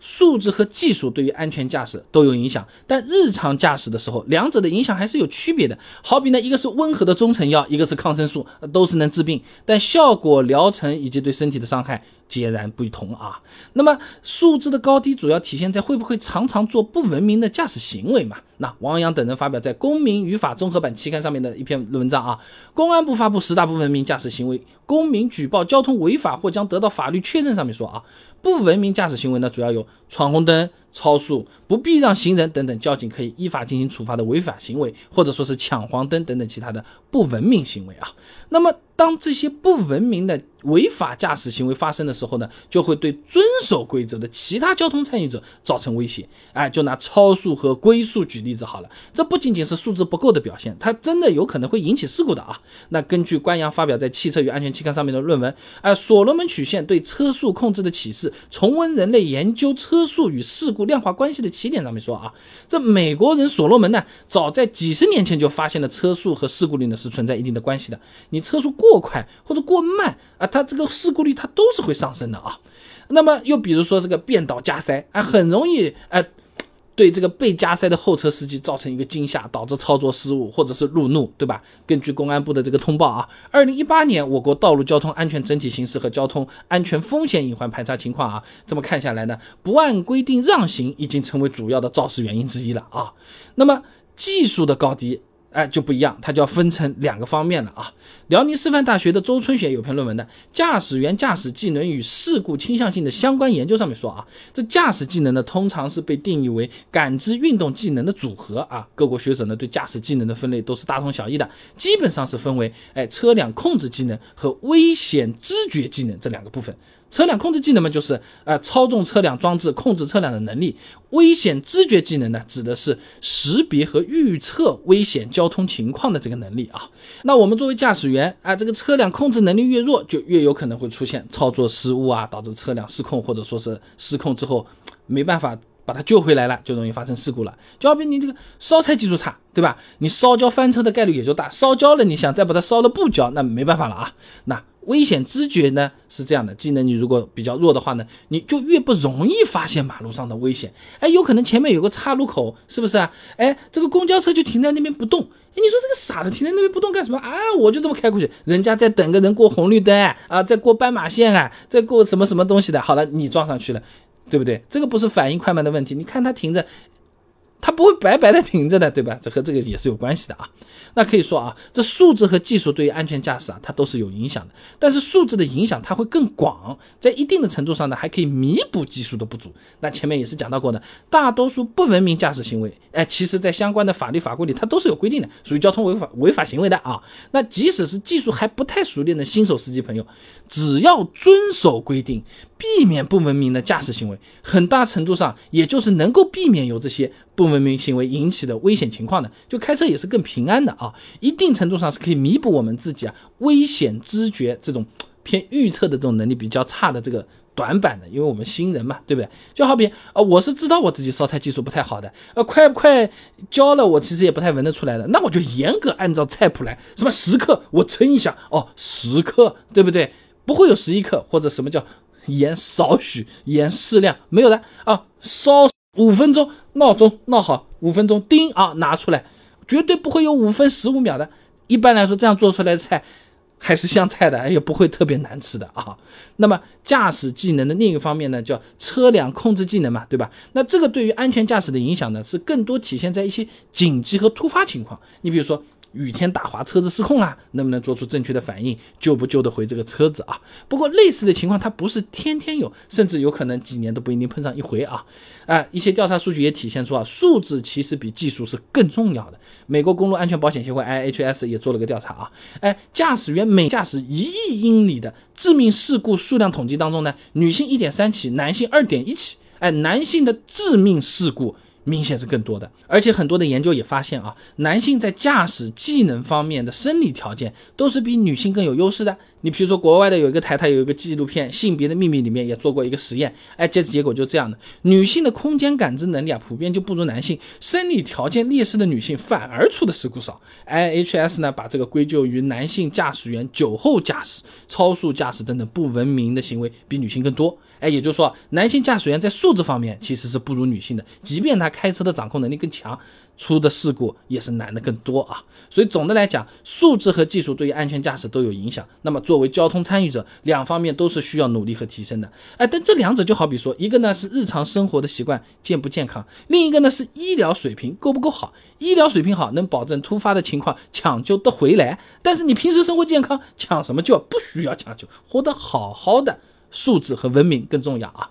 素质和技术对于安全驾驶都有影响，但日常驾驶的时候，两者的影响还是有区别的。好比呢，一个是温和的中成药，一个是抗生素，都是能治病，但效果、疗程以及对身体的伤害。截然不同啊！那么素质的高低主要体现在会不会常常做不文明的驾驶行为嘛？那王阳等人发表在《公民与法综合版》期刊上面的一篇文章啊，公安部发布十大不文明驾驶行为，公民举报交通违法或将得到法律确认上面说啊，不文明驾驶行为呢，主要有闯红灯、超速、不避让行人等等，交警可以依法进行处罚的违法行为，或者说是抢黄灯等等其他的不文明行为啊。那么当这些不文明的违法驾驶行为发生的时候呢，就会对遵守规则的其他交通参与者造成威胁。哎，就拿超速和龟速举例子好了，这不仅仅是素质不够的表现，它真的有可能会引起事故的啊。那根据关阳发表在《汽车与安全》期刊上面的论文，哎，所罗门曲线对车速控制的启示，重温人类研究车速与事故量化关系的起点上面说啊，这美国人所罗门呢，早在几十年前就发现了车速和事故率呢是存在一定的关系的。你车速过快或者过慢啊。它这个事故率它都是会上升的啊，那么又比如说这个变道加塞啊，很容易哎对这个被加塞的后车司机造成一个惊吓，导致操作失误或者是路怒，对吧？根据公安部的这个通报啊，二零一八年我国道路交通安全整体形势和交通安全风险隐患排查情况啊，这么看下来呢，不按规定让行已经成为主要的肇事原因之一了啊。那么技术的高低。哎，就不一样，它就要分成两个方面了啊。辽宁师范大学的周春雪有篇论文的《驾驶员驾驶技能与事故倾向性的相关研究》，上面说啊，这驾驶技能呢，通常是被定义为感知运动技能的组合啊。各国学者呢，对驾驶技能的分类都是大同小异的，基本上是分为哎车辆控制技能和危险知觉技能这两个部分。车辆控制技能嘛，就是呃操纵车辆装置、控制车辆的能力；危险知觉技能呢，指的是识别和预测危险交通情况的这个能力啊。那我们作为驾驶员啊，这个车辆控制能力越弱，就越有可能会出现操作失误啊，导致车辆失控，或者说是失控之后没办法把它救回来了，就容易发生事故了。就好比你这个烧菜技术差，对吧？你烧焦翻车的概率也就大。烧焦了，你想再把它烧了不焦，那没办法了啊。那危险知觉呢是这样的，技能你如果比较弱的话呢，你就越不容易发现马路上的危险。哎，有可能前面有个岔路口，是不是啊？哎，这个公交车就停在那边不动。哎，你说这个傻的停在那边不动干什么啊？我就这么开过去，人家在等个人过红绿灯啊，在过斑马线啊，在过什么什么东西的。好了，你撞上去了，对不对？这个不是反应快慢的问题。你看他停着。它不会白白的停着的，对吧？这和这个也是有关系的啊。那可以说啊，这素质和技术对于安全驾驶啊，它都是有影响的。但是素质的影响它会更广，在一定的程度上呢，还可以弥补技术的不足。那前面也是讲到过的，大多数不文明驾驶行为，哎，其实在相关的法律法规里，它都是有规定的，属于交通违法违法行为的啊。那即使是技术还不太熟练的新手司机朋友，只要遵守规定，避免不文明的驾驶行为，很大程度上也就是能够避免有这些。不文明行为引起的危险情况的，就开车也是更平安的啊，一定程度上是可以弥补我们自己啊危险知觉这种偏预测的这种能力比较差的这个短板的，因为我们新人嘛，对不对？就好比啊，我是知道我自己烧菜技术不太好的，呃，快不快焦了，我其实也不太闻得出来的，那我就严格按照菜谱来，什么十克我称一下，哦，十克，对不对？不会有十一克或者什么叫盐少许，盐适量，没有的啊，烧。五分钟闹钟闹好，五分钟叮啊拿出来，绝对不会有五分十五秒的。一般来说，这样做出来的菜还是香菜的，也不会特别难吃的啊。那么驾驶技能的另一方面呢，叫车辆控制技能嘛，对吧？那这个对于安全驾驶的影响呢，是更多体现在一些紧急和突发情况。你比如说。雨天打滑，车子失控了，能不能做出正确的反应，救不救得回这个车子啊？不过类似的情况它不是天天有，甚至有可能几年都不一定碰上一回啊！啊，一些调查数据也体现出啊，素质其实比技术是更重要的。美国公路安全保险协会 IHS 也做了个调查啊，哎，驾驶员每驾驶一亿英里的致命事故数量统计当中呢，女性一点三起，男性二点一起，哎，男性的致命事故。明显是更多的，而且很多的研究也发现啊，男性在驾驶技能方面的生理条件都是比女性更有优势的。你比如说，国外的有一个台，它有一个纪录片《性别的秘密》里面也做过一个实验，哎，这次结果就这样的，女性的空间感知能力啊，普遍就不如男性，生理条件劣势的女性反而出的事故少。IHS 呢，把这个归咎于男性驾驶员酒后驾驶、超速驾驶等等不文明的行为比女性更多。哎，也就是说，男性驾驶员在素质方面其实是不如女性的，即便他开车的掌控能力更强，出的事故也是难的更多啊。所以总的来讲，素质和技术对于安全驾驶都有影响。那么作为交通参与者，两方面都是需要努力和提升的。哎，但这两者就好比说，一个呢是日常生活的习惯健不健康，另一个呢是医疗水平够不够好。医疗水平好，能保证突发的情况抢救得回来。但是你平时生活健康，抢什么救？不需要抢救，活得好好的。素质和文明更重要啊！